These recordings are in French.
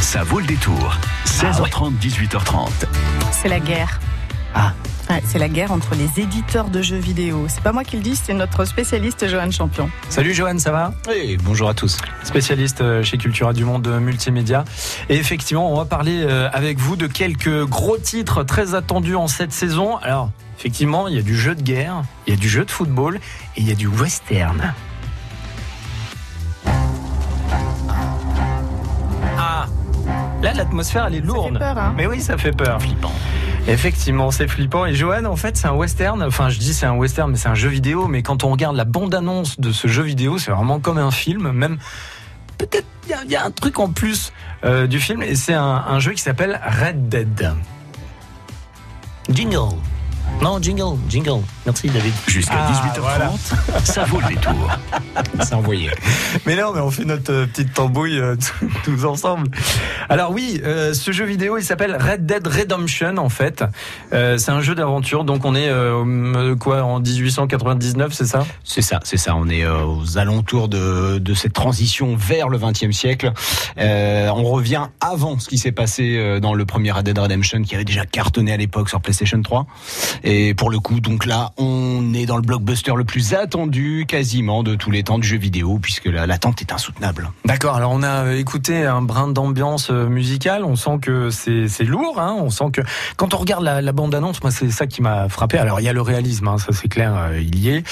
Ça vaut le détour. 16h30, 18h30. C'est la guerre. Ah. Ouais, c'est la guerre entre les éditeurs de jeux vidéo. C'est pas moi qui le dis, c'est notre spécialiste Johan Champion. Salut Johan, ça va? Oui, bonjour à tous. Spécialiste euh, chez Cultura du Monde Multimédia. Et effectivement, on va parler euh, avec vous de quelques gros titres très attendus en cette saison. Alors, effectivement, il y a du jeu de guerre, il y a du jeu de football et il y a du western. Là, l'atmosphère, elle est lourde. fait peur, hein Mais oui, ça fait peur. Flippant. Effectivement, c'est flippant. Et Johan, en fait, c'est un western. Enfin, je dis c'est un western, mais c'est un jeu vidéo. Mais quand on regarde la bande-annonce de ce jeu vidéo, c'est vraiment comme un film. Même peut-être il y a- il y, a un truc en plus euh, du film. Et c'est un, un jeu qui s'appelle Red Dead. Jingle. Non, jingle, jingle. Merci David. Jusqu'à Ah, 18h30, voilà. ça vaut le détour. C'est envoyé. Mais non, mais on fait notre euh, petite tambouille euh, tous ensemble. Alors oui, euh, ce jeu vidéo, il s'appelle Red Dead Redemption en fait. Euh, c'est un jeu d'aventure, donc on est quoi en 1899, c'est ça? C'est ça, c'est ça. On est aux alentours de, de cette transition vers le XXe siècle. On revient avant ce qui s'est passé dans le premier Red Dead Redemption, qui avait déjà cartonné à l'époque sur PlayStation 3. Et pour le coup, donc là, on est dans le blockbuster le plus attendu quasiment de tous les temps du jeu vidéo, puisque la- l'attente est insoutenable. D'accord. Alors on a euh, écouté un brin d'ambiance euh, musicale. On sent que c'est lourd. Hein on sent que quand on regarde la, la bande annonce, moi c'est ça qui m'a frappé. Alors il y a le réalisme, hein, ça c'est clair, euh, il y est.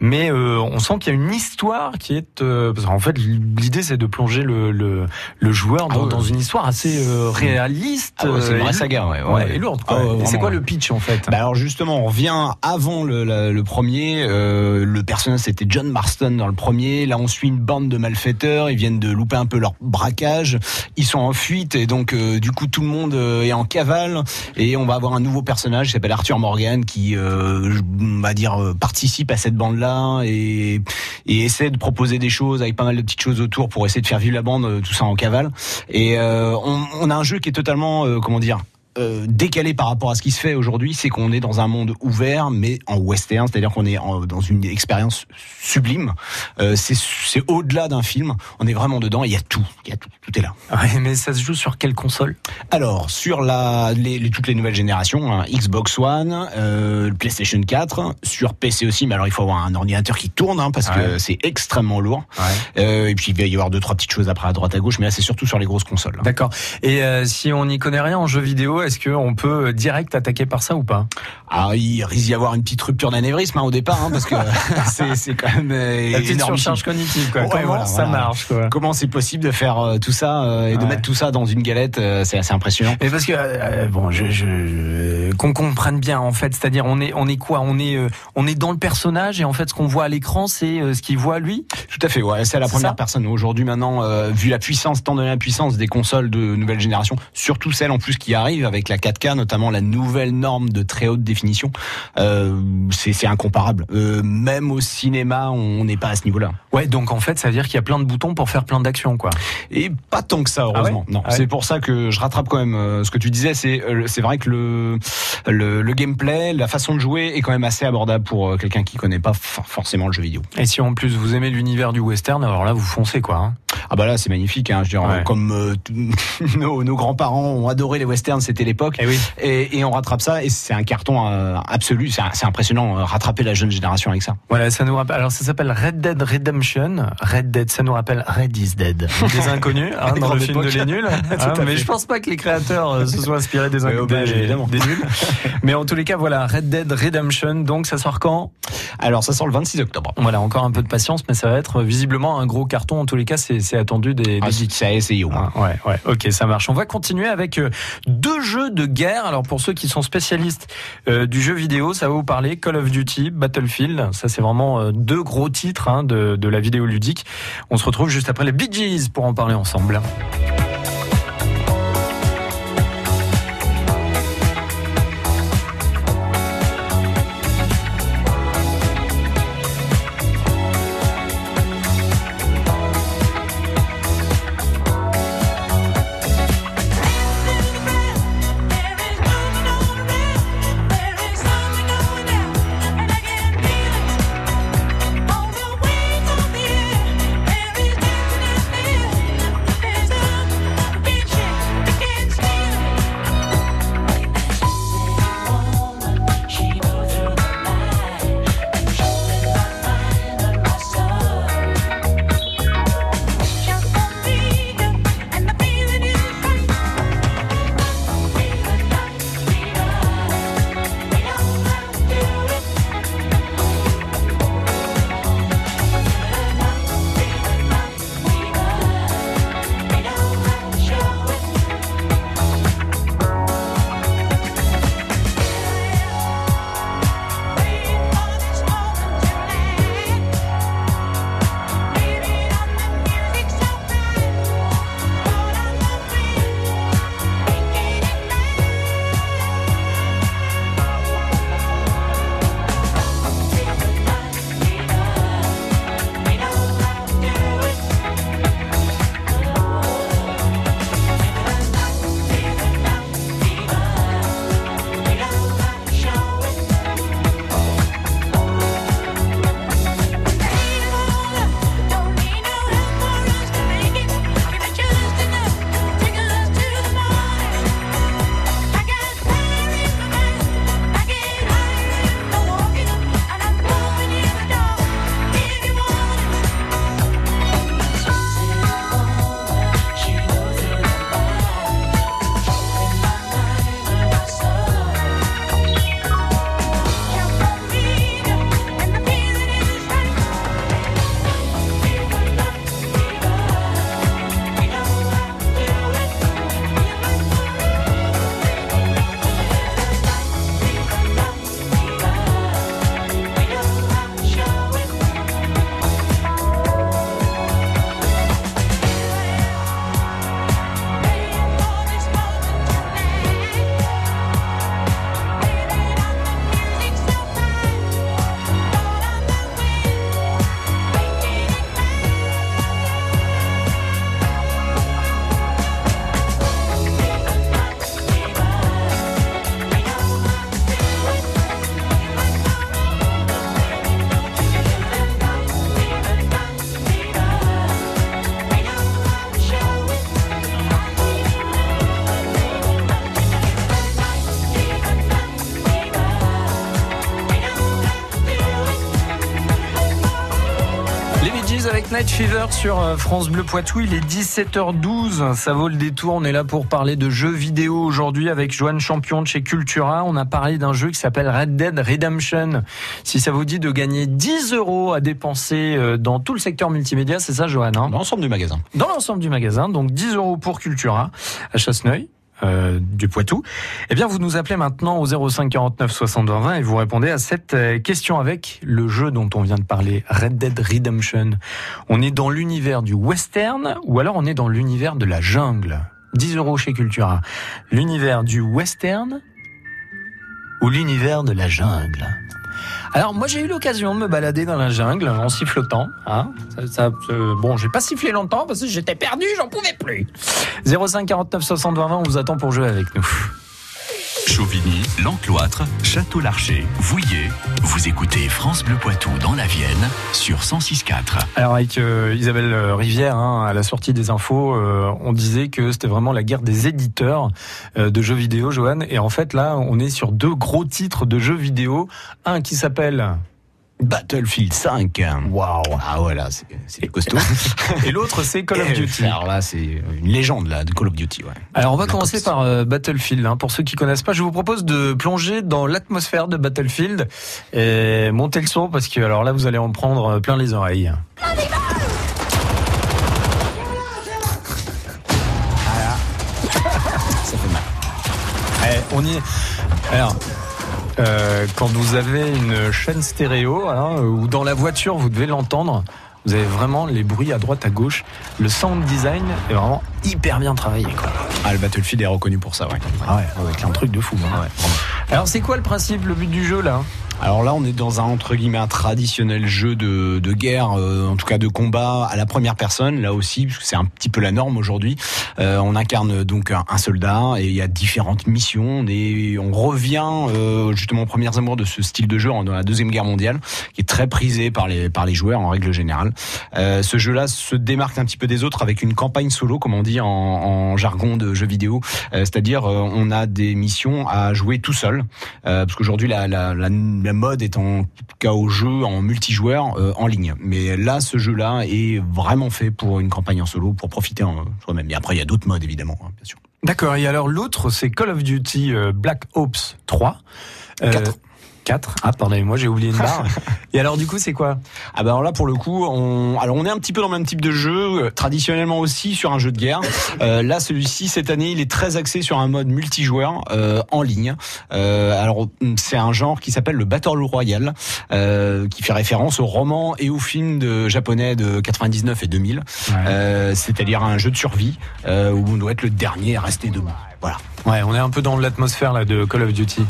Mais euh, on sent qu'il y a une histoire qui est. euh, parce qu'en fait l'idée c'est de plonger le le, le joueur dans, Ah ouais. dans une histoire assez réaliste. Ah ouais, c'est une vraie saga, ouais, ouais, et lourde. Quoi. Ah Et c'est quoi le pitch en fait? Bah alors justement, on revient avant le, le, premier. euh, le personnage c'était John Marston dans le premier. Là, on suit une bande de malfaiteurs. Ils viennent de louper un peu leur braquage. Ils sont en fuite et donc euh, du coup tout le monde euh, est en cavale. Et on va avoir un nouveau personnage qui s'appelle Arthur Morgan qui, euh, on va dire, euh, participe à cette bande-là et, et essaie de proposer des choses avec pas mal de petites choses autour pour essayer de faire vivre la bande, tout ça en cavale. Et on, on a un jeu qui est totalement, comment dire, euh, décalé par rapport à ce qui se fait aujourd'hui, c'est qu'on est dans un monde ouvert, mais en western, c'est-à-dire qu'on est en- dans une expérience sublime. Euh, c'est c'est au-delà d'un film. On est vraiment dedans. Il y a tout, il y a tout, tout est là. Ouais, Mais ça se joue sur quelle console? Alors sur la les, les- toutes les nouvelles générations, hein, Xbox One, euh, PlayStation 4, sur PC aussi. Mais alors il faut avoir un ordinateur qui tourne hein, parce Ouais. que c'est extrêmement lourd. Et puis il va y avoir deux trois petites choses après à droite à gauche, mais là c'est surtout sur les grosses consoles. D'accord. Et si on n'y connaît rien en jeu vidéo, est-ce qu'on peut direct attaquer par ça ou pas? Ah, il risque d'y avoir une petite rupture d'anévrisme hein, au départ, hein, parce que c'est quand même euh, La petite énorme. surcharge cognitive, quoi. Ouais, Comment voilà, ça voilà. marche, quoi? Comment c'est possible de faire euh, tout ça euh, et de mettre tout ça dans une galette euh, C'est assez impressionnant. Mais parce que bon, je, je- je- qu'on comprenne bien en fait, c'est-à-dire on est on est quoi? On est on est dans le personnage et en fait ce qu'on voit à l'écran c'est ce qu'il voit lui? Tout à fait, ouais. C'est la première personne aujourd'hui maintenant, vu la puissance, tant de la puissance des consoles de nouvelle génération, surtout celles en plus qui arrivent avec la 4K, notamment la nouvelle norme de très haute définition. Euh, c'est incomparable. Euh, même au cinéma, on n'est pas à ce niveau-là. Ouais, donc en fait ça veut dire qu'il y a plein de boutons pour faire plein d'actions quoi. Et pas tant que ça, heureusement. Ah ouais non, Ah ouais. c'est pour ça que je rattrape quand même euh, ce que tu disais. C'est c'est vrai que le, le le gameplay, la façon de jouer est quand même assez abordable pour quelqu'un qui connaît pas for- forcément le jeu vidéo. Et si en plus vous aimez l'univers du western, alors là vous foncez quoi. hein. Ah bah là c'est magnifique. Hein, je veux dire, Ouais. comme euh, nos, nos grands-parents ont adoré les westerns, c'était l'époque. Eh oui. Et, et on rattrape ça et c'est un carton euh, absolu. C'est impressionnant euh, rattraper la jeune génération avec ça. Voilà, ça nous rappelle. Alors ça s'appelle Red Dead Redemption. Red Dead, ça nous rappelle Red is Dead. Des inconnus hein, dans le film de. Les Nuls. Hein, mais je pense pas que les créateurs se soient inspirés des, inconnus des, des Nuls. Mais en tous les cas, voilà, Red Dead Redemption. Donc ça sort quand? Alors ça sort le 26 octobre. Voilà, encore un peu de patience, mais ça va être visiblement un gros carton. En tous les cas, c'est c'est attendu des, des Ah, geeks. c'est à essayer au moins. Ah, ouais, ouais, ok, ça marche. On va continuer avec euh, deux jeux de guerre. Alors pour ceux qui sont spécialistes euh, du jeu vidéo, ça va vous parler Call of Duty, Battlefield. Ça c'est vraiment euh, deux gros titres hein, de, de la vidéo ludique. On se retrouve juste après les Bee Gees pour en parler ensemble. Fever sur euh, France Bleu Poitou, il est 17h12. Ça vaut le détour. On est là pour parler de jeux vidéo aujourd'hui avec Joanne Champion de chez Cultura. On a parlé d'un jeu qui s'appelle Red Dead Redemption. Si ça vous dit de gagner 10 euros à dépenser euh, dans tout le secteur multimédia, c'est ça, Joanne hein? Dans l'ensemble du magasin. Dans l'ensemble du magasin, donc 10 euros pour Cultura à Chasseneuil. Euh, du Poitou, eh bien vous nous appelez maintenant au 05 49 60 20 et vous répondez à cette euh, question avec le jeu dont on vient de parler, Red Dead Redemption. On est dans l'univers du western ou alors on est dans l'univers de la jungle? 10 euros chez Cultura. L'univers du western ou l'univers de la jungle? Alors moi j'ai eu l'occasion de me balader dans la jungle en sifflotant. Hein ça, ça, euh, bon, j'ai pas sifflé longtemps parce que j'étais perdu, j'en pouvais plus. 05 49 60 20 on vous attend pour jouer avec nous. Chauvigny, L'Encloître, Château-Larcher, Vouillé. Vous écoutez France Bleu Poitou dans la Vienne sur 106.4. Alors avec euh, Isabelle Rivière, hein, à la sortie des infos, euh, on disait que c'était vraiment la guerre des éditeurs euh, de jeux vidéo, Johan. Et en fait là, on est sur deux gros titres de jeux vidéo. Un qui s'appelle Battlefield 5. Waouh Ah voilà, c'est costaud. Et l'autre c'est Call of Duty. Alors là, c'est une légende là de Call of Duty. Ouais. Alors on va commencer par euh, Battlefield. Hein. Pour ceux qui connaissent pas, je vous propose de plonger dans l'atmosphère de Battlefield et monter le son parce que alors là vous allez en prendre plein les oreilles. Voilà. Ça fait mal. Eh, on y est. Alors. Euh, quand vous avez une chaîne stéréo hein, ou dans la voiture vous devez l'entendre vous avez vraiment les bruits à droite à gauche le sound design est vraiment hyper bien travaillé quoi. Ah le Battlefield est reconnu pour ça ouais. Ah ouais, avec un truc de fou. Hein. Ouais, Alors c'est quoi le principe, le but du jeu là? Alors là, on est dans un entre guillemets un traditionnel jeu de, de guerre, euh, en tout cas de combat à la première personne. Là aussi, parce c'est un petit peu la norme aujourd'hui. Euh, on incarne donc un, soldat et il y a différentes missions. Et on revient euh, justement aux premières amours de ce style de jeu dans la deuxième guerre mondiale, qui est très prisé par les par les joueurs en règle générale. Euh, ce jeu-là se démarque un petit peu des autres avec une campagne solo, comme on dit en, en jargon de jeu vidéo. Euh, c'est-à-dire, on a des missions à jouer tout seul, parce qu'aujourd'hui la, la, la la mode est en tout cas au jeu en multijoueur euh, en ligne. Mais là, ce jeu-là est vraiment fait pour une campagne en solo, pour profiter en soi-même. Et après, il y a d'autres modes évidemment, hein, bien sûr. D'accord. Et alors l'autre, c'est Call of Duty euh, Black Ops 3. Euh, 4. 4. Ah, pardonnez-moi, j'ai oublié une barre. Et alors, du coup, c'est quoi? Ah ben alors là, pour le coup, on, alors on est un petit peu dans le même type de jeu, euh, traditionnellement aussi sur un jeu de guerre. Euh, là, celui-ci, cette année, il est très axé sur un mode multijoueur euh, en ligne. Euh, alors, c'est un genre qui s'appelle le Battle Royale, euh, qui fait référence au roman et au film de japonais de 99 et 2000. Ouais. C'est-à-dire un jeu de survie où on doit être le dernier à rester debout. Voilà. Ouais, on est un peu dans l'atmosphère là de Call of Duty.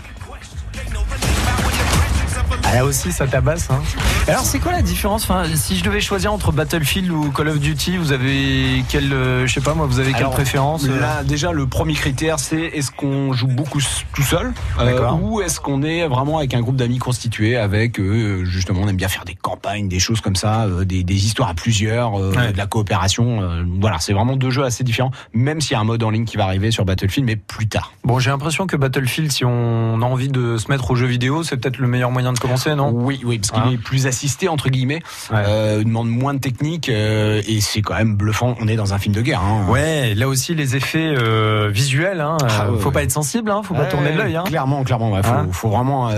Ah, là aussi, ça tabasse. Hein. Alors, c'est quoi la différence enfin, Si je devais choisir entre Battlefield ou Call of Duty, vous avez quelle, euh, je sais pas moi, vous avez quelle Alors, préférence euh Là, déjà, le premier critère, c'est est-ce qu'on joue beaucoup tout seul euh, ou est-ce qu'on est vraiment avec un groupe d'amis constitué avec justement, on aime bien faire des campagnes, des choses comme ça, des, des, histoires à plusieurs, ouais. de la coopération. voilà, c'est vraiment deux jeux assez différents, même s'il y a un mode en ligne qui va arriver sur Battlefield, mais plus tard. Bon, j'ai l'impression que Battlefield, si on a envie de se mettre aux jeux vidéo, c'est peut-être le meilleur moyen de commencer, non? Oui, oui, parce qu'il hein est plus assisté entre guillemets, ouais. euh, demande moins de technique euh, et c'est quand même bluffant. On est dans un film de guerre. Hein. Ouais, là aussi les effets euh, visuels. Hein, ah, faut ouais. pas être sensible, hein, faut pas tourner l'œil. Hein. Clairement, clairement, ouais, faut, faut, vraiment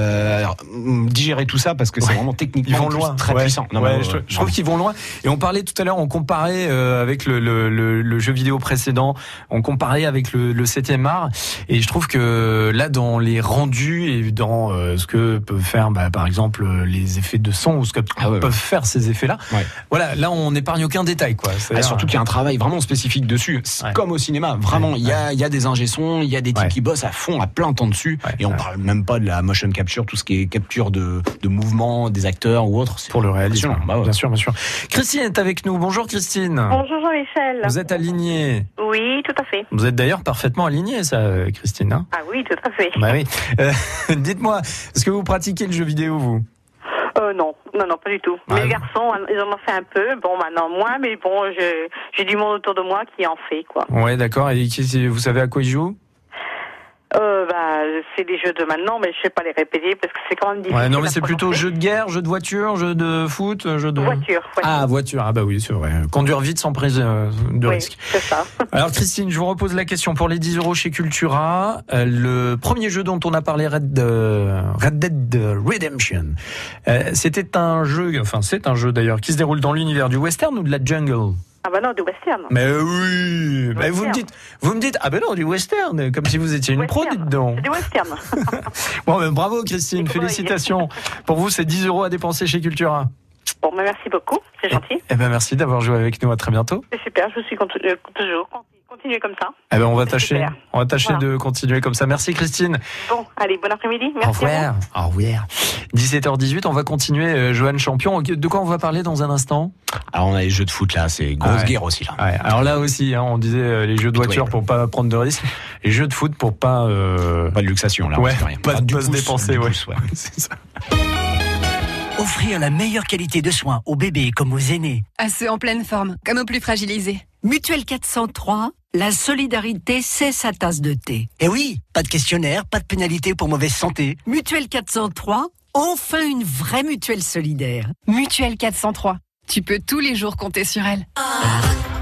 digérer tout ça parce que c'est vraiment techniquement ils vont loin, très puissant. Non, je, je trouve qu'ils vont loin. Et on parlait tout à l'heure, on comparait avec le, le, le, le, jeu vidéo précédent, on comparait avec le, le 7e art, et je trouve que là dans les rendus et dans ce que peuvent faire, bah, par exemple, les effets de son ce que ah ouais, peuvent ouais. faire ces effets-là. Ouais. Voilà, là on n'épargne aucun détail, quoi. Ah, surtout qu'il y a un travail vraiment spécifique dessus, comme au cinéma. Vraiment, il y a, il y a des ingé-sons, il y a des types qui bossent à fond, à plein temps dessus, et on parle même pas de la motion capture, tout ce qui est capture de, de mouvements des acteurs ou autres. Pour le réalisme, bah bien sûr, bien sûr. Christine est avec nous. Bonjour Christine. Bonjour Jean-Michel. Vous êtes alignée. Oui, tout à fait. Vous êtes d'ailleurs parfaitement alignée, ça, Christine. Hein? Ah oui, tout à fait. Bah oui. Euh, Dites-moi, est-ce que vous pratiquez le jeu vidéo, vous? Euh, non, non, non, pas du tout. Ah, Mes garçons, ils en ont fait un peu. Bon, maintenant moins, mais bon, j'ai du monde autour de moi qui en fait, quoi. Ouais, d'accord. Et vous savez à quoi ils jouent? Bah, c'est des jeux de maintenant, mais je sais pas les répéter parce que c'est quand même difficile. Ouais, non, mais c'est plutôt jeu de guerre, jeu de voiture, jeu de foot, jeu de. Voiture, voiture. Ah, voiture. Ah, bah oui, c'est vrai. Conduire vite sans prise euh, de oui, risque. c'est ça. Alors, Christine, je vous repose la question pour les 10 euros chez Cultura. Euh, le premier jeu dont on a parlé, Red, euh, Red Dead Redemption, euh, c'était un jeu, enfin, c'est un jeu d'ailleurs, qui se déroule dans l'univers du western ou de la jungle? Ah bah non, du western. Mais oui Mais vous me dites, vous me dites, ah ben non, du western, comme si vous étiez une pro, Western. dites donc. Du western. Bon, ben, bravo Christine, félicitations. Pour vous, c'est 10 euros à dépenser chez Cultura. bon, bah, merci beaucoup, c'est gentil. Eh ben merci d'avoir joué avec nous. À très bientôt. C'est super, je suis continu- euh, toujours. Continuez comme ça. Eh ben on va tâcher, super. on va tâcher Voilà. de continuer comme ça. Merci Christine. Bon, allez, bon après-midi. Au Merci. à vous. revoir. Au revoir. 17h18, on va continuer. euh, Johan Champion. De quoi on va parler dans un instant? Alors on a les jeux de foot là, c'est grosse Ah ouais. guerre aussi là. Ouais, Alors là aussi, hein, on disait euh, les jeux de voiture pour pas prendre de risques, les jeux de foot pour pas. euh, Pas de luxation là. on Ouais, rien. pas de- du pas se pouce, dépenser, ouais. pouce, ouais. c'est ça. Offrir la meilleure qualité de soins aux bébés comme aux aînés. À ceux en pleine forme, comme aux plus fragilisés. Mutuelle 403, la solidarité, c'est sa tasse de thé. Et oui, pas de questionnaire, pas de pénalité pour mauvaise santé. Mutuelle 403, enfin une vraie mutuelle solidaire. Mutuelle 403. Tu peux tous les jours compter sur elle.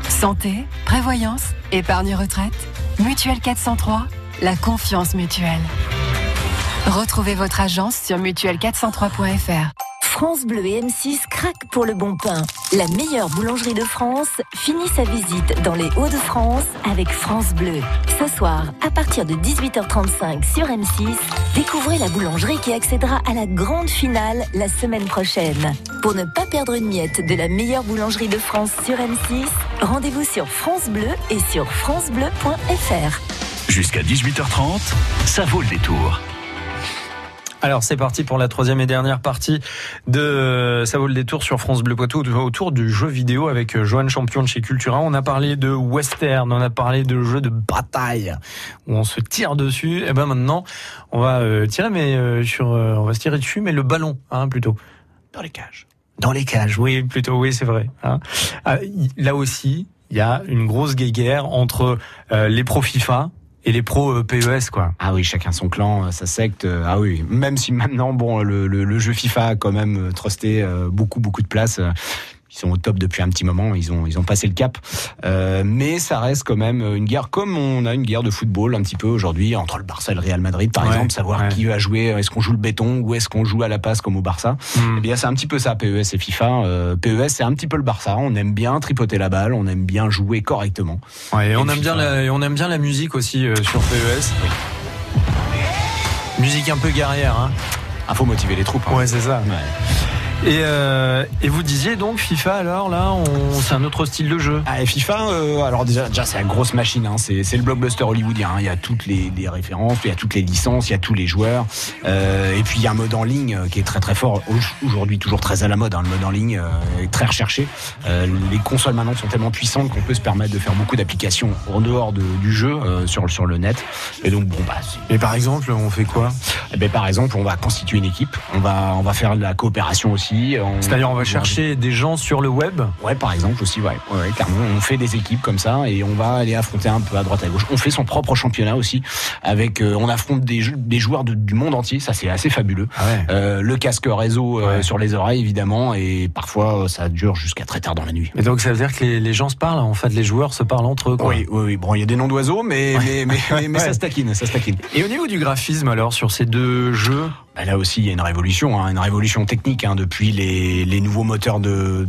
Santé, prévoyance, épargne retraite. Mutuelle 403, la confiance mutuelle. Retrouvez votre agence sur mutuelle403.fr. France Bleu et M6 craquent pour le bon pain. La meilleure boulangerie de France finit sa visite dans les Hauts-de-France avec France Bleu. Ce soir, à partir de 18h35 sur M6, découvrez la boulangerie qui accédera à la grande finale la semaine prochaine. Pour ne pas perdre une miette de la meilleure boulangerie de France sur M6, rendez-vous sur France Bleu et sur francebleu.fr. Jusqu'à 18h30, ça vaut le détour. Alors c'est parti pour la troisième et dernière partie de euh, Ça vaut le détour sur France Bleu Poitou autour du jeu vidéo avec euh, Johan Champion de chez Cultura. On a parlé de western, on a parlé de jeux de bataille où on se tire dessus. Et ben maintenant on va euh, tirer mais euh, sur euh, on va se tirer dessus mais le ballon hein, plutôt dans les cages. Dans les cages, oui plutôt oui c'est vrai. hein. Ah, là aussi il y a une grosse guéguerre entre euh, les pros FIFA et les pros euh, PES quoi. Ah oui, chacun son clan, euh, sa secte. euh, Ah oui, même si maintenant, bon, le, le- jeu FIFA a quand même trusté beaucoup, beaucoup de place. Ils sont au top depuis un petit moment, ils ont, ils ont passé le cap. Euh, mais ça reste quand même une guerre, comme on a une guerre de football un petit peu aujourd'hui, entre le Barça et le Real Madrid, par Ouais, exemple, savoir ouais. qui va jouer, est-ce qu'on joue le béton ou est-ce qu'on joue à la passe comme au Barça. Hmm. Eh bien, c'est un petit peu ça, PES et FIFA. Euh, PES, c'est un petit peu le Barça. On aime bien tripoter la balle, on aime bien jouer correctement. Ouais, et on aime bien la, et on aime bien la musique aussi euh, sur PES. Musique un peu guerrière, hein. Ah, faut motiver les troupes. hein. Ouais, c'est ça. Et, euh, et vous disiez donc FIFA alors là, on, c'est un autre style de jeu. Ah, et FIFA, euh, alors déjà, déjà c'est une grosse machine, hein. c'est, c'est le blockbuster hollywoodien. hein. Il y a toutes les, les références, il y a toutes les licences, il y a tous les joueurs. Euh, et puis il y a un mode en ligne euh, qui est très très fort. Au- Aujourd'hui, toujours très à la mode, hein, le mode en ligne euh, est très recherché. Euh, les consoles maintenant sont tellement puissantes qu'on peut se permettre de faire beaucoup d'applications en dehors de- du jeu euh, sur, sur le net. Et donc bon bah, c'est- Et par exemple, on fait quoi? Eh ben, par exemple, on va constituer une équipe, on va on va faire de la coopération aussi. On- C'est-à-dire on va chercher des gens sur le web. Ouais, par exemple aussi, ouais. ouais, clairement, on fait des équipes comme ça et on va aller affronter un peu à droite à gauche. On fait son propre championnat aussi, avec, euh, on affronte des, jou- des joueurs de- du monde entier. Ça, c'est assez fabuleux. Ah ouais. Euh, le casque réseau euh, Ouais. sur les oreilles, évidemment, et parfois ça dure jusqu'à très tard dans la nuit. Et donc ça veut dire que les, les gens se parlent, en fait, les joueurs se parlent entre eux. Quoi. Oui, oui, oui. Bon, il y a des noms d'oiseaux, mais mais mais, mais, mais Ouais. ça se taquine, ça se taquine. Et au niveau du graphisme alors sur ces deux jeux, Bah, là aussi, il y a une révolution, hein, une révolution technique hein, depuis les, les nouveaux moteurs de,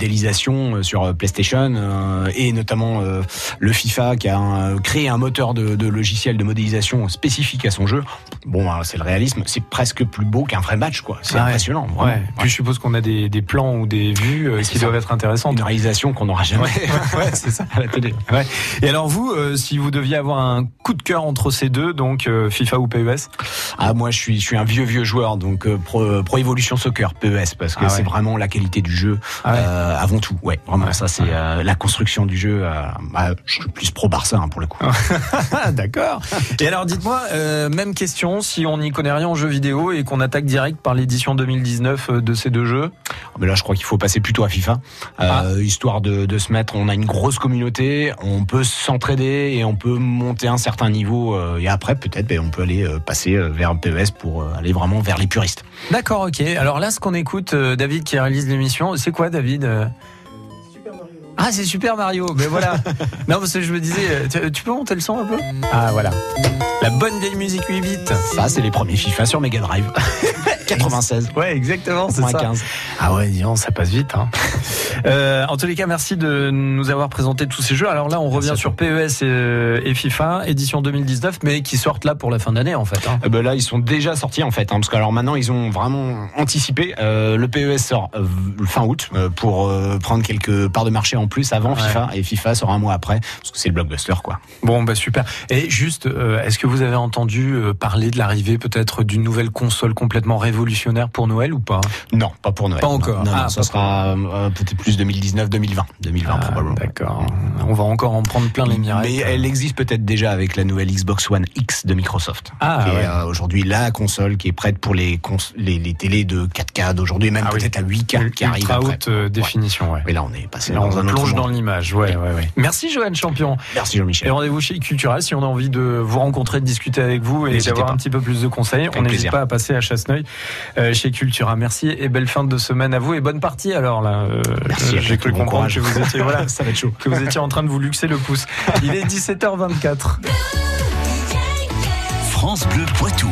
modélisation euh, sur euh, PlayStation euh, et notamment euh, le FIFA qui a un- créé un moteur de, de logiciel de modélisation spécifique à son jeu. Bon, hein, c'est le réalisme, c'est presque plus beau qu'un vrai match, quoi. C'est Ah ouais. impressionnant. vraiment. ouais. Puis je suppose qu'on a des, des plans ou des vues euh, qui ça. doivent être intéressantes. Une réalisation qu'on n'aura jamais ouais, c'est ça. à la télé. Ouais. Et alors vous, si vous deviez avoir un coup de cœur entre ces deux, donc FIFA ou PES Ah, moi, je suis, je suis un vieux vieux joueurs, donc euh, Pro, Pro Evolution Soccer, PES, parce que Ah c'est vraiment la qualité du jeu Ah ouais. euh, avant tout. Ouais, vraiment, Ouais. ça c'est euh, la construction du jeu. euh, bah, je suis plus pro Barça hein, pour le coup. Ah, d'accord. Et alors, dites-moi, même question, si on n'y connaît rien en jeux vidéo et qu'on attaque direct par l'édition 2019 euh, de ces deux jeux. Mais là, je crois qu'il faut passer plutôt à FIFA, histoire de, de se mettre. On a une grosse communauté, on peut s'entraider et on peut monter un certain niveau. et après, peut-être, ben, on peut aller passer vers un PES pour aller vraiment vers les puristes. D'accord, ok. Alors là, ce qu'on écoute, euh, David qui réalise l'émission, c'est quoi, David euh Ah, c'est Super Mario. Mais voilà. non, parce que je me disais, euh, tu, tu peux monter le son un peu? Ah, voilà. La bonne vieille musique 8 bits. Ça, c'est les premiers FIFA sur Mega Drive. 96. Ouais, exactement, c'est ça. 95. Ah ouais, disons, ça passe vite. Hein. Euh, en tous les cas, merci de nous avoir présenté tous ces jeux. Alors là, on revient sur PES et, et FIFA, édition 2019, mais qui sortent là pour la fin d'année, en fait. hein. Euh, ben là, ils sont déjà sortis en fait, hein, parce que alors maintenant, ils ont vraiment anticipé. Euh, le PES sort euh, fin août pour prendre quelques parts de marché en plus avant Ouais. FIFA, et FIFA sort un mois après, parce que c'est le blockbuster quoi. Bon, bah super. Et juste, est-ce que vous avez entendu parler de l'arrivée peut-être d'une nouvelle console complètement révolutionnaire pour Noël ou pas? Non, pas pour Noël. Pas encore. Non, non, Ah, ça sera euh, peut-être plus 2019, 2020, 2020 Ah, probablement. D'accord. On va encore en prendre plein les mirettes. Mais elle existe peut-être déjà avec la nouvelle Xbox One X de Microsoft. Ah, qui est euh, aujourd'hui la console qui est prête pour les, cons- les, les télés de 4K d'aujourd'hui, même Ah oui. peut-être à 8K qui arrive Ultra après. haute euh, définition, ouais. Mais là, on est passé Là, dans on un autre plonge dans l'image, ouais, ouais, ouais. Merci Joanne Champion. Merci Et Jean-Michel. rendez-vous chez Cultura si on a envie de vous rencontrer, de discuter avec vous et d'avoir un petit peu plus de conseils. on n'hésite pas à passer à Chasseneuil chez Cultura. Merci et belle fin de semaine à vous et bonne partie alors là. Euh, Merci, euh, J'ai cru comprendre courage. que vous étiez voilà, Ça va être chaud. que vous étiez en train de vous luxer le pouce. Il est 17h24. France Bleu Poitou.